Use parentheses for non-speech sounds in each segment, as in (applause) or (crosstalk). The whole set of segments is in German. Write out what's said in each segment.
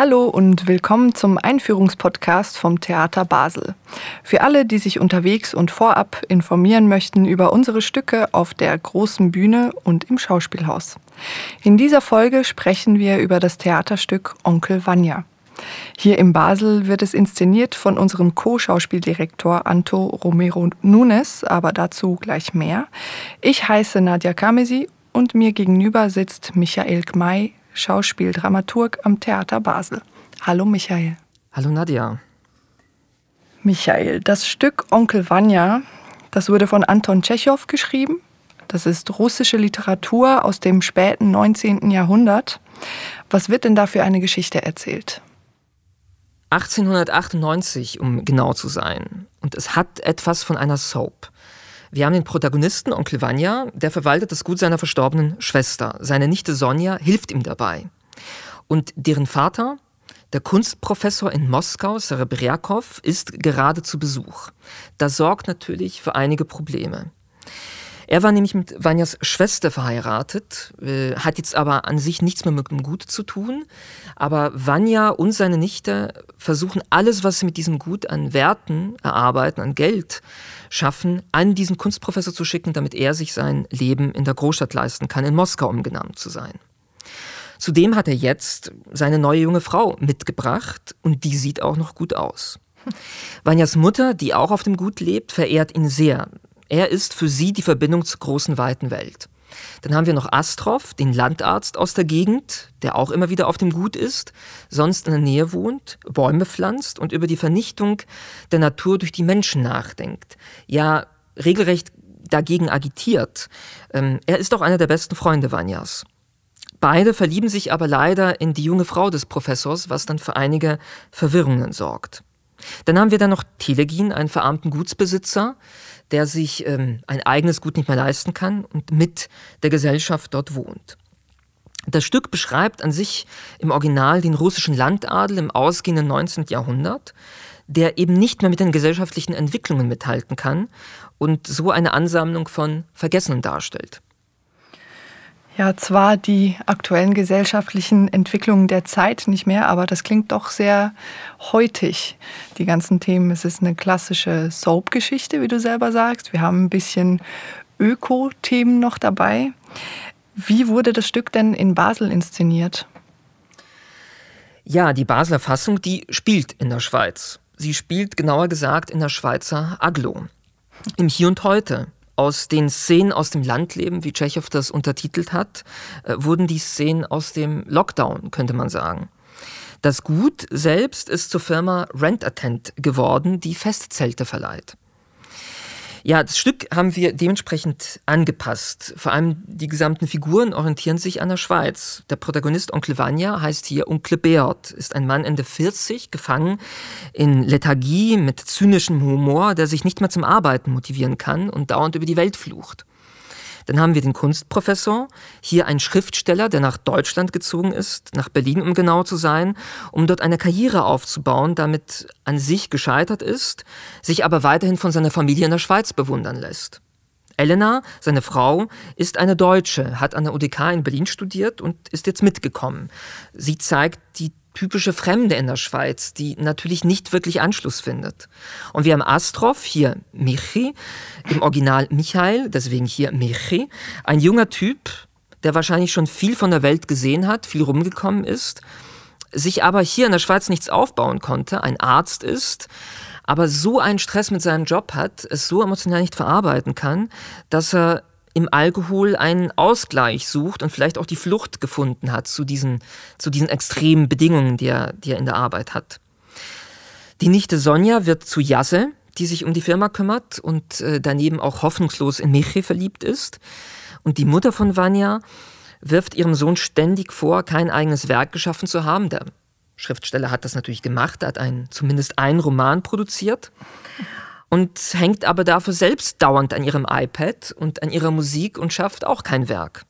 Hallo und willkommen zum Einführungspodcast vom Theater Basel. Für alle, die sich unterwegs und vorab informieren möchten über unsere Stücke auf der großen Bühne und im Schauspielhaus. In dieser Folge sprechen wir über das Theaterstück Onkel Vanya. Hier in Basel wird es inszeniert von unserem Co-Schauspieldirektor Anto Romero Nunes, aber dazu gleich mehr. Ich heiße Nadja Kamesi und mir gegenüber sitzt Michael Gmei, Schauspieldramaturg am Theater Basel. Hallo Michael. Hallo Nadja. Michael, das Stück Onkel Vanya, das wurde von Anton Tschechow geschrieben. Das ist russische Literatur aus dem späten 19. Jahrhundert. Was wird denn da für eine Geschichte erzählt? 1898, um genau zu sein. Und es hat etwas von einer Soap. Wir haben den Protagonisten, Onkel Vanya, der verwaltet das Gut seiner verstorbenen Schwester. Seine Nichte Sonja hilft ihm dabei. Und deren Vater, der Kunstprofessor in Moskau, Serebriakow, ist gerade zu Besuch. Das sorgt natürlich für einige Probleme. Er war nämlich mit Vanyas Schwester verheiratet, äh, hat jetzt aber an sich nichts mehr mit dem Gut zu tun. Aber Vanya und seine Nichte versuchen alles, was sie mit diesem Gut an Werten erarbeiten, an Geld schaffen, an diesen Kunstprofessor zu schicken, damit er sich sein Leben in der Großstadt leisten kann, in Moskau umgenannt zu sein. Zudem hat er jetzt seine neue junge Frau mitgebracht und die sieht auch noch gut aus. Vanyas Mutter, die auch auf dem Gut lebt, verehrt ihn sehr. Er ist für sie die Verbindung zur großen, weiten Welt. Dann haben wir noch Astrov, den Landarzt aus der Gegend, der auch immer wieder auf dem Gut ist, sonst in der Nähe wohnt, Bäume pflanzt und über die Vernichtung der Natur durch die Menschen nachdenkt. Ja, regelrecht dagegen agitiert. Ähm, er ist auch einer der besten Freunde Vanyas. Beide verlieben sich aber leider in die junge Frau des Professors, was dann für einige Verwirrungen sorgt. Dann haben wir dann noch Telegin, einen verarmten Gutsbesitzer, der sich ähm, ein eigenes Gut nicht mehr leisten kann und mit der Gesellschaft dort wohnt. Das Stück beschreibt an sich im Original den russischen Landadel im ausgehenden 19. Jahrhundert, der eben nicht mehr mit den gesellschaftlichen Entwicklungen mithalten kann und so eine Ansammlung von Vergessenen darstellt ja zwar die aktuellen gesellschaftlichen Entwicklungen der Zeit nicht mehr, aber das klingt doch sehr heutig, die ganzen Themen. Es ist eine klassische Soap-Geschichte, wie du selber sagst. Wir haben ein bisschen Öko-Themen noch dabei. Wie wurde das Stück denn in Basel inszeniert? Ja, die Basler Fassung, die spielt in der Schweiz. Sie spielt genauer gesagt in der Schweizer Aglo. Im Hier und Heute, aus den Szenen aus dem Landleben, wie Tschechow das untertitelt hat, äh, wurden die Szenen aus dem Lockdown, könnte man sagen. Das Gut selbst ist zur Firma Rent Attend geworden, die Festzelte verleiht. Ja, das Stück haben wir dementsprechend angepasst. Vor allem die gesamten Figuren orientieren sich an der Schweiz. Der Protagonist Onkel Vanya heißt hier Onkel Beat, ist ein Mann Ende 40, gefangen in Lethargie mit zynischem Humor, der sich nicht mehr zum Arbeiten motivieren kann und dauernd über die Welt flucht. Dann haben wir den Kunstprofessor, hier ein Schriftsteller, der nach Deutschland gezogen ist, nach Berlin, um genau zu sein, um dort eine Karriere aufzubauen, damit an sich gescheitert ist, sich aber weiterhin von seiner Familie in der Schweiz bewundern lässt. Elena, seine Frau, ist eine Deutsche, hat an der UDK in Berlin studiert und ist jetzt mitgekommen. Sie zeigt die typische Fremde in der Schweiz, die natürlich nicht wirklich Anschluss findet. Und wir haben Astrov, hier Michi, im Original Michael, deswegen hier Michi, ein junger Typ, der wahrscheinlich schon viel von der Welt gesehen hat, viel rumgekommen ist, sich aber hier in der Schweiz nichts aufbauen konnte, ein Arzt ist, aber so einen Stress mit seinem Job hat, es so emotional nicht verarbeiten kann, dass er im Alkohol einen Ausgleich sucht und vielleicht auch die Flucht gefunden hat zu diesen, zu diesen extremen Bedingungen, die er, die er in der Arbeit hat. Die Nichte Sonja wird zu Jasse, die sich um die Firma kümmert und äh, daneben auch hoffnungslos in Michi verliebt ist. Und die Mutter von Vanya wirft ihrem Sohn ständig vor, kein eigenes Werk geschaffen zu haben. Der Schriftsteller hat das natürlich gemacht, er hat ein, zumindest einen Roman produziert und hängt aber dafür selbst dauernd an ihrem iPad und an ihrer Musik und schafft auch kein Werk.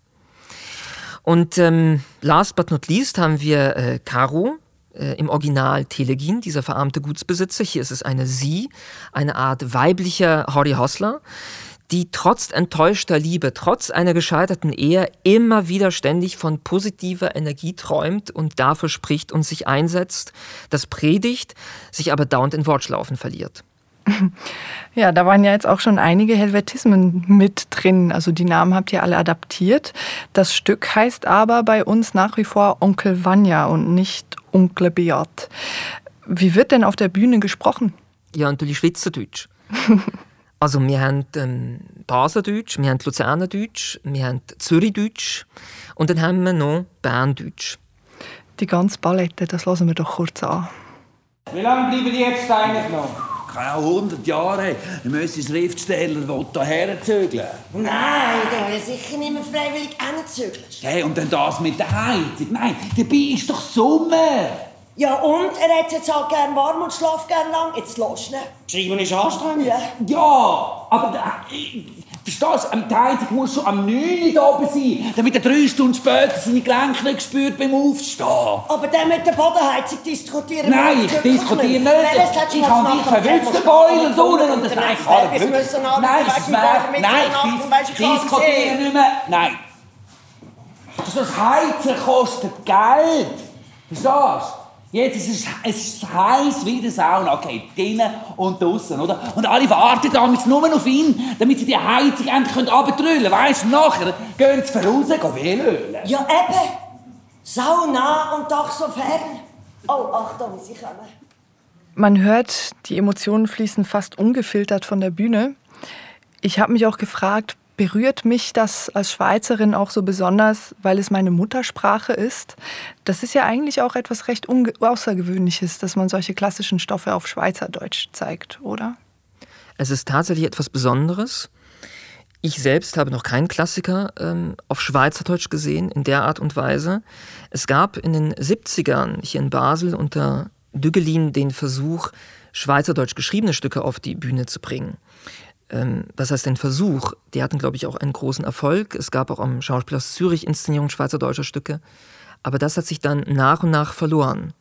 Und ähm, last but not least haben wir äh, Caro, äh, im Original Telegin, dieser verarmte Gutsbesitzer. Hier ist es eine Sie, eine Art weiblicher Horry Hosler, die trotz enttäuschter Liebe, trotz einer gescheiterten Ehe immer wieder ständig von positiver Energie träumt und dafür spricht und sich einsetzt, das predigt, sich aber dauernd in Wortschlaufen verliert. (laughs) Ja, da waren ja jetzt auch schon einige Helvetismen mit drin. Also die Namen habt ihr alle adaptiert. Das Stück heißt aber bei uns nach wie vor Onkel Vanya und nicht Onkel Beat. Wie wird denn auf der Bühne gesprochen? Ja, natürlich Schweizerdeutsch. (laughs) also wir haben ähm, Baseldeutsch, wir haben Luzernerdeutsch, wir haben Zürichdeutsch und dann haben wir noch Berndeutsch. Die ganze Palette, das lassen wir doch kurz an. Wie lange bleiben die jetzt eigentlich noch? Keine 100 Jahre. Wir müssen Schriftsteller hierher zügeln. Nein, der will sicher nicht mehr freiwillig hinzügeln. Hey, und dann das mit der Heizung. Nein, dabei ist doch Sommer. Ja, und er hat jetzt halt gern warm und schlaft gern lang. Jetzt los, ne? Schreiben ist anstrengend. Ja. Ja, aber äh, verstehst du, die Heizung muss schon am 9 Uhr oben sein, damit er drei Stunden später seine Gelenke nicht spürt beim Aufstehen. Aber dann mit der Bodenheizung diskutieren Nein, ich diskutiere nicht. Ich habe nicht verwünschte Beulen und unten und das Nein, ich kann nicht. Nein, Nein, ich diskutiere nicht mehr. Nein. Das Heizen kostet Geld. Verstehst du? Jetzt ist es, es ist heiß wie der Sauna. Okay, drinnen und draußen, oder? Und alle warten damals nur auf ihn, damit sie die Heizung endlich abtrüllen können. Weißt du, nachher gehen sie voraus, gehen Velölen. Ja, eben. Sauna und doch so fern. Oh, Achtung, sie kommen. Man hört, die Emotionen fließen fast ungefiltert von der Bühne. Ich habe mich auch gefragt, berührt mich das als Schweizerin auch so besonders, weil es meine Muttersprache ist. Das ist ja eigentlich auch etwas recht Außergewöhnliches, dass man solche klassischen Stoffe auf Schweizerdeutsch zeigt, oder? Es ist tatsächlich etwas Besonderes. Ich selbst habe noch keinen Klassiker ähm, auf Schweizerdeutsch gesehen, in der Art und Weise. Es gab in den 70ern hier in Basel unter Düggelin den Versuch, Schweizerdeutsch geschriebene Stücke auf die Bühne zu bringen ähm, was heißt denn Versuch? Die hatten, glaube ich, auch einen großen Erfolg. Es gab auch am Schauspielhaus Zürich Inszenierungen schweizerdeutscher Stücke. Aber das hat sich dann nach und nach verloren.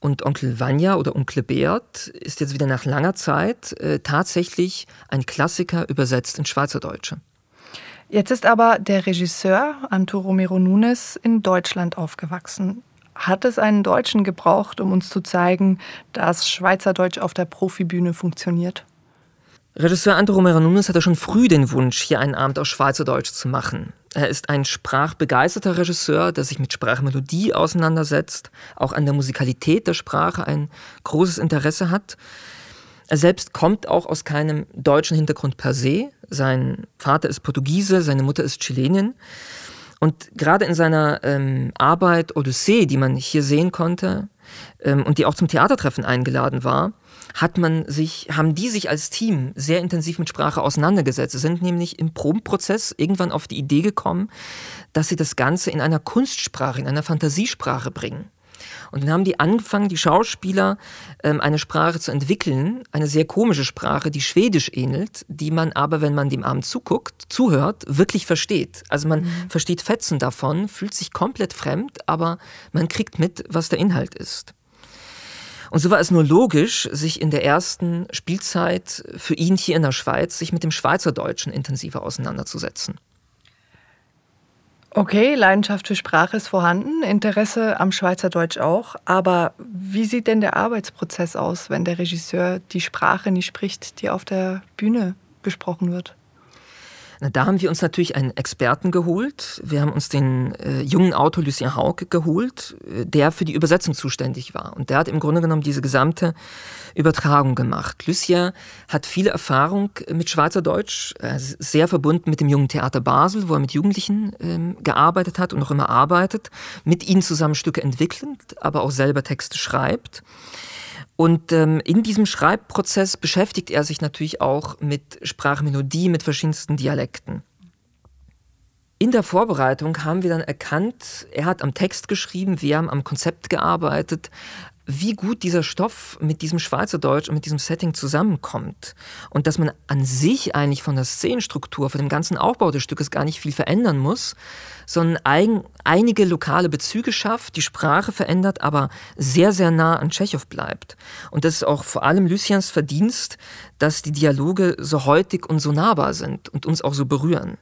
Und Onkel Vanya oder Onkel Beat ist jetzt wieder nach langer Zeit äh, tatsächlich ein Klassiker übersetzt in Schweizerdeutsche. Jetzt ist aber der Regisseur Anto Romero Nunes in Deutschland aufgewachsen. Hat es einen Deutschen gebraucht, um uns zu zeigen, dass Schweizerdeutsch auf der Profibühne funktioniert? Regisseur Andro Nunes hatte schon früh den Wunsch, hier einen Abend auf Schweizerdeutsch zu machen. Er ist ein sprachbegeisterter Regisseur, der sich mit Sprachmelodie auseinandersetzt, auch an der Musikalität der Sprache ein großes Interesse hat. Er selbst kommt auch aus keinem deutschen Hintergrund per se. Sein Vater ist Portugiese, seine Mutter ist Chilenin. Und gerade in seiner ähm, Arbeit Odyssee, die man hier sehen konnte ähm, und die auch zum Theatertreffen eingeladen war, hat man sich, haben die sich als Team sehr intensiv mit Sprache auseinandergesetzt. Sie sind nämlich im Probenprozess irgendwann auf die Idee gekommen, dass sie das Ganze in einer Kunstsprache, in einer Fantasiesprache bringen. Und dann haben die angefangen, die Schauspieler, ähm, eine Sprache zu entwickeln, eine sehr komische Sprache, die Schwedisch ähnelt, die man aber, wenn man dem Abend zuguckt, zuhört, wirklich versteht. Also man mhm. versteht Fetzen davon, fühlt sich komplett fremd, aber man kriegt mit, was der Inhalt ist. Und so war es nur logisch, sich in der ersten Spielzeit für ihn hier in der Schweiz, sich mit dem Schweizerdeutschen intensiver auseinanderzusetzen. Okay, Leidenschaft für Sprache ist vorhanden, Interesse am Schweizerdeutsch auch. Aber wie sieht denn der Arbeitsprozess aus, wenn der Regisseur die Sprache nicht spricht, die auf der Bühne gesprochen wird? Da haben wir uns natürlich einen Experten geholt. Wir haben uns den äh, jungen Autor Lucien Hauke geholt, äh, der für die Übersetzung zuständig war. Und der hat im Grunde genommen diese gesamte Übertragung gemacht. Lucien hat viele Erfahrung mit Schweizerdeutsch, er ist sehr verbunden mit dem Jungen Theater Basel, wo er mit Jugendlichen ähm, gearbeitet hat und noch immer arbeitet, mit ihnen zusammen Stücke entwickelt, aber auch selber Texte schreibt. Und ähm, in diesem Schreibprozess beschäftigt er sich natürlich auch mit Sprachmelodie, mit verschiedensten Dialekten. In der Vorbereitung haben wir dann erkannt, er hat am Text geschrieben, wir haben am Konzept gearbeitet, wie gut dieser Stoff mit diesem Schweizerdeutsch und mit diesem Setting zusammenkommt. Und dass man an sich eigentlich von der Szenenstruktur, von dem ganzen Aufbau des Stückes gar nicht viel verändern muss, sondern ein, einige lokale Bezüge schafft, die Sprache verändert, aber sehr, sehr nah an Tschechow bleibt. Und das ist auch vor allem Lucians Verdienst, dass die Dialoge so heutig und so nahbar sind und uns auch so berühren.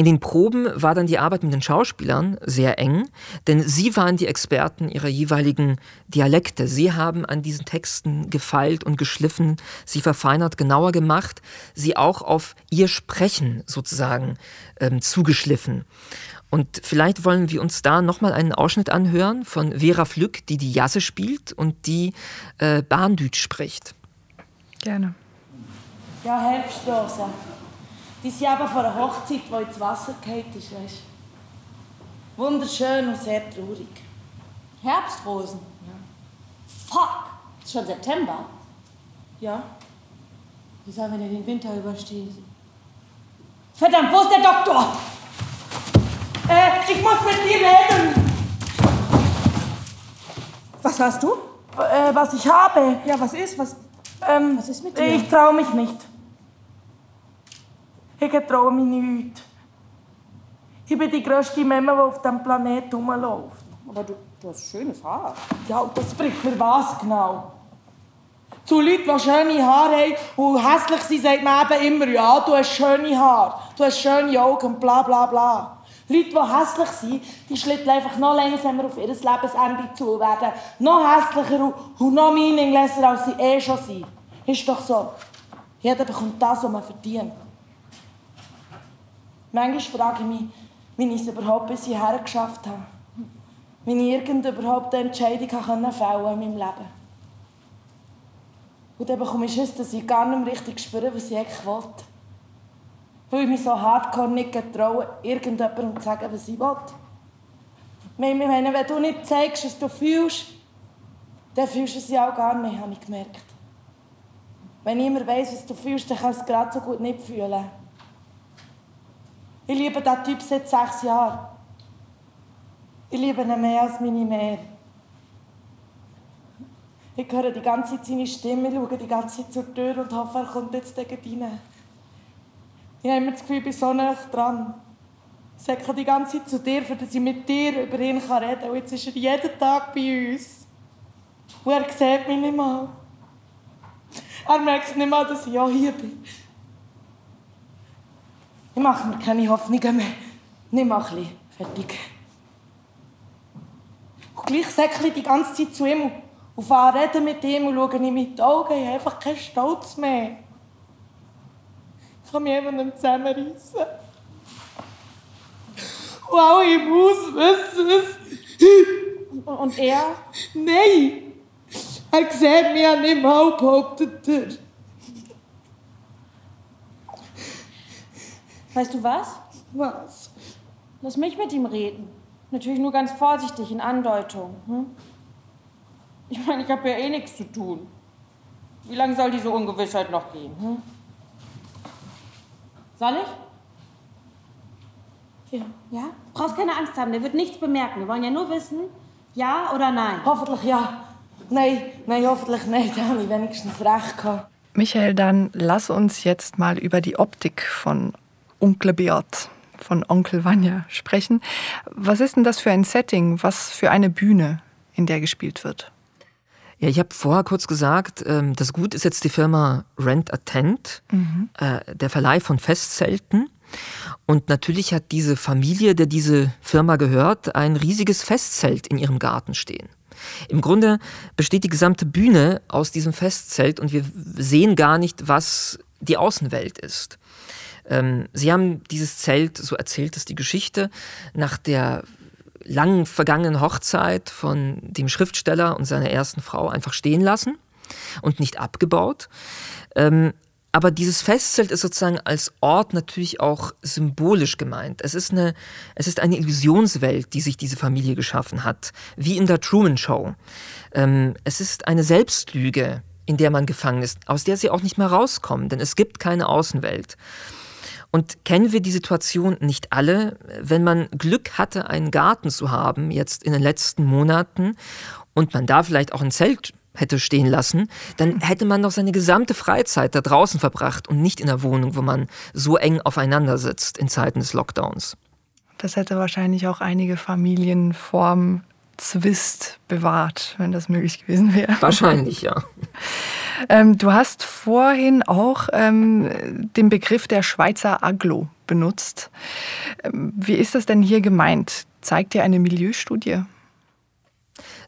In den Proben war dann die Arbeit mit den Schauspielern sehr eng, denn sie waren die Experten ihrer jeweiligen Dialekte. Sie haben an diesen Texten gefeilt und geschliffen, sie verfeinert, genauer gemacht, sie auch auf ihr Sprechen sozusagen ähm, zugeschliffen. Und vielleicht wollen wir uns da nochmal einen Ausschnitt anhören von Vera Flück, die die Jasse spielt und die äh, Bahndütsch spricht. Gerne. Ja. Die sind eben von einer Hochzeit, die ins Wasser gefallen ist, weißt Wunderschön und sehr traurig. Herbstrosen? Ja. Fuck! Ist schon September? Ja. Wie sollen wir denn den Winter überstehen? Verdammt, wo ist der Doktor? Äh, ich muss mit dir reden. Was hast du? Äh, was ich habe. Ja, was ist? Was, ähm, was ist mit dir? Ich traue mich nicht. Ich traue mich nicht. Ich bin die grösste Memme, die auf diesem Planeten rumläuft. Aber du, du hast schönes Haar. Ja, und das bringt mir was genau? Zu Leuten, die schöne Haare haben und hässlich sind, sagt man eben immer, ja, du hast schöne Haare, du hast schöne Augen, bla bla bla. Leute, die hässlich sind, die schlitten einfach noch langsamer auf ihr Lebensende zu und werden noch hässlicher und noch meaninglesser, als sie eh schon sind. Ist doch so. Jeder bekommt das, was man verdient. Manchmal frage ich mich, wie ich es überhaupt bis hierher geschafft habe. Wie ich irgend überhaupt eine Entscheidung fällen konnte in meinem Leben. Und dann bekomme ich Schiss, dass ich gar nicht mehr richtig spüre, was ich eigentlich will. Weil ich mich so hardcore nicht getraue, irgendjemandem zu sagen, was ich will. Ich meine, wenn du nicht zeigst, was du fühlst, dann fühlst du es ja auch gar nicht, habe ich gemerkt. Wenn niemand weiss, was du fühlst, dann kannst du es gerade so gut nicht fühlen. Ich liebe diesen Typ seit sechs Jahren. Ich liebe ihn mehr als meine Mehr. Ich höre die ganze Zeit seine Stimme, schaue die ganze Zeit zur Tür und hoffe, er kommt jetzt rein. Ich habe immer das Gefühl, ich bin so nah dran. Ich sage die ganze Zeit zu dir, für dass ich mit dir über ihn reden kann. Und jetzt ist er jeden Tag bei uns. Und er sieht mich nicht mal. Er merkt nicht mal, dass ich auch hier bin. Ich mache mir keine Hoffnungen mehr. Mal ein bisschen. Fertig. Und gleich säckle ich die ganze Zeit zu ihm und fahre reden mit ihm und schaue ihm in die Augen. Ich habe einfach keinen Stolz mehr. Ich kann mich einfach nicht zusammenreißen. Und alle im Haus wissen es. Und er? Nein! Er sieht mich ja nicht mal, behauptet er. Weißt du was? Was? Lass mich mit ihm reden. Natürlich nur ganz vorsichtig in Andeutung. Hm? Ich meine, ich habe ja eh nichts zu tun. Wie lange soll diese Ungewissheit noch gehen? Hm? Soll ich? Ja. Ja? Du brauchst keine Angst haben, der wird nichts bemerken. Wir wollen ja nur wissen, ja oder nein. Hoffentlich ja. Nein, nein, hoffentlich nicht. Da habe ich wenigstens recht gehabt. Michael, dann lass uns jetzt mal über die Optik von Onkel Beat, von Onkel Vanya sprechen. Was ist denn das für ein Setting? Was für eine Bühne, in der gespielt wird? Ja, ich habe vorher kurz gesagt, ähm, das Gut ist jetzt die Firma Rent a Tent, mhm. äh, der Verleih von Festzelten. Und natürlich hat diese Familie, der diese Firma gehört, ein riesiges Festzelt in ihrem Garten stehen. Im Grunde besteht die gesamte Bühne aus diesem Festzelt und wir sehen gar nicht, was die Außenwelt ist. Ähm, sie haben dieses Zelt, so erzählt es die Geschichte, nach der lang vergangenen Hochzeit von dem Schriftsteller und seiner ersten Frau einfach stehen lassen und nicht abgebaut. Ähm, aber dieses Festzelt ist sozusagen als Ort natürlich auch symbolisch gemeint. Es ist, eine, es ist eine Illusionswelt, die sich diese Familie geschaffen hat, wie in der Truman Show. Ähm, es ist eine Selbstlüge, in der man gefangen ist, aus der sie auch nicht mehr rauskommen, denn es gibt keine Außenwelt. Und kennen wir die Situation nicht alle, wenn man Glück hatte, einen Garten zu haben, jetzt in den letzten Monaten, und man da vielleicht auch ein Zelt hätte stehen lassen, dann hätte man doch seine gesamte Freizeit da draußen verbracht und nicht in der Wohnung, wo man so eng aufeinander sitzt in Zeiten des Lockdowns. Das hätte wahrscheinlich auch einige Familien vorm Zwist bewahrt, wenn das möglich gewesen wäre. Wahrscheinlich, ja. (laughs) Ähm, du hast vorhin auch ähm, den Begriff der Schweizer Aglo benutzt. Ähm, wie ist das denn hier gemeint? Zeigt dir eine Milieustudie?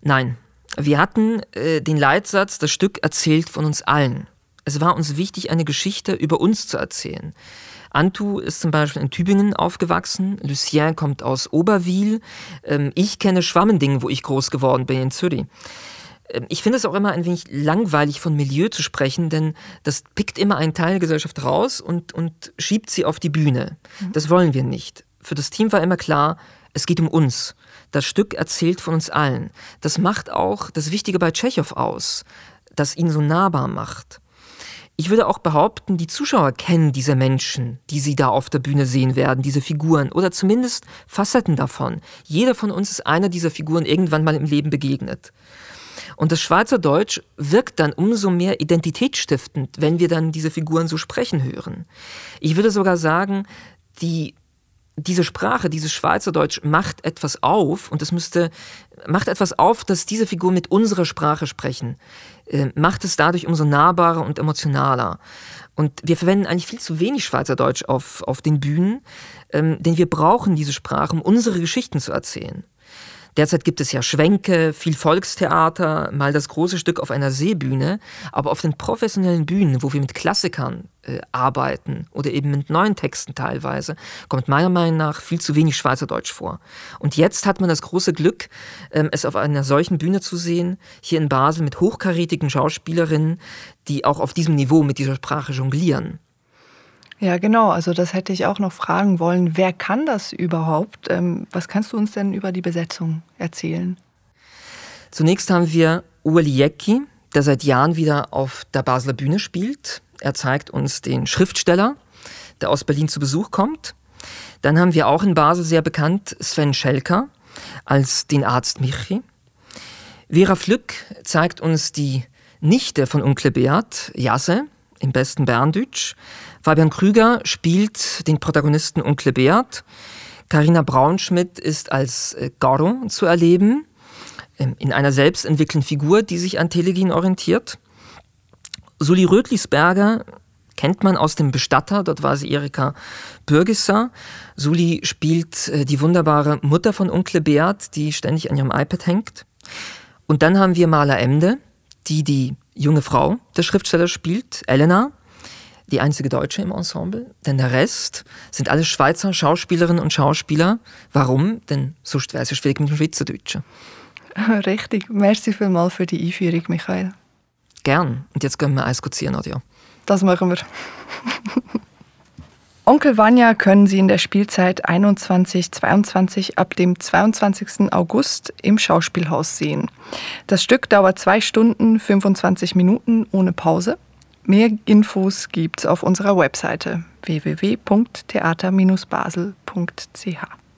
Nein, wir hatten äh, den Leitsatz, das Stück erzählt von uns allen. Es war uns wichtig, eine Geschichte über uns zu erzählen. Antu ist zum Beispiel in Tübingen aufgewachsen, Lucien kommt aus Oberwil, ähm, ich kenne Schwammending, wo ich groß geworden bin in Zürich. Ähm, ich finde es auch immer ein wenig langweilig, von Milieu zu sprechen, denn das pickt immer einen Teil der Gesellschaft raus und, und schiebt sie auf die Bühne. Mhm. Das wollen wir nicht. Für das Team war immer klar, es geht um uns. Das Stück erzählt von uns allen. Das macht auch das Wichtige bei Tschechow aus, das ihn so nahbar macht. Ich würde auch behaupten, die Zuschauer kennen diese Menschen, die sie da auf der Bühne sehen werden, diese Figuren oder zumindest Facetten davon. Jeder von uns ist einer dieser Figuren irgendwann mal im Leben begegnet. Und das Schweizerdeutsch wirkt dann umso mehr identitätsstiftend, wenn wir dann diese Figuren so sprechen hören. Ich würde sogar sagen, die diese Sprache, dieses Schweizerdeutsch macht etwas auf und es müsste, macht etwas auf, dass diese Figuren mit unserer Sprache sprechen, äh, macht es dadurch umso nahbarer und emotionaler. Und wir verwenden eigentlich viel zu wenig Schweizerdeutsch auf, auf den Bühnen, ähm, denn wir brauchen diese Sprache, um unsere Geschichten zu erzählen. Derzeit gibt es ja Schwänke, viel Volkstheater, mal das große Stück auf einer Seebühne, aber auf den professionellen Bühnen, wo wir mit Klassikern äh, arbeiten oder eben mit neuen Texten teilweise, kommt meiner Meinung nach viel zu wenig Schweizerdeutsch vor. Und jetzt hat man das große Glück, ähm, es auf einer solchen Bühne zu sehen, hier in Basel mit hochkarätigen Schauspielerinnen, die auch auf diesem Niveau mit dieser Sprache jonglieren. Ja, genau. Also das hätte ich auch noch fragen wollen. Wer kann das überhaupt? Ähm, was kannst du uns denn über die Besetzung erzählen? Zunächst haben wir Ueli Jecki, der seit Jahren wieder auf der Basler Bühne spielt. Er zeigt uns den Schriftsteller, der aus Berlin zu Besuch kommt. Dann haben wir auch in Basel sehr bekannt Sven Schelker als den Arzt Michi. Vera Flück zeigt uns die Nichte von Onkel Beat, Jasse, im besten Berndeutsch. Fabian Krüger spielt den Protagonisten Onkel Beat. Carina Braunschmidt ist als äh, Garo zu erleben, ähm, in einer selbstentwickelten Figur, die sich an Telegin orientiert. Suli Rötlisberger kennt man aus dem Bestatter, dort war sie Erika Bürgisser. Suli spielt äh, die wunderbare Mutter von Onkel Beat, die ständig an ihrem iPad hängt. Und dann haben wir Maler Emde, die die junge Frau des Schriftstellers spielt, Elena die einzige Deutsche im Ensemble, denn der Rest sind alle Schweizer Schauspielerinnen und Schauspieler. Warum? Denn sonst wäre es ja schwierig mit dem Schweizerdeutschen. (laughs) Richtig. Merci vielmals für die Einführung, Michael. Gern. Und jetzt gehen wir Eis ziehen, Nadja. Das machen wir. (laughs) Onkel Vanya können Sie in der Spielzeit 21-22 ab dem 22. August im Schauspielhaus sehen. Das Stück dauert 2 Stunden 25 Minuten ohne Pause. Mehr Infos gibt's auf unserer Webseite www.theater-basel.ch.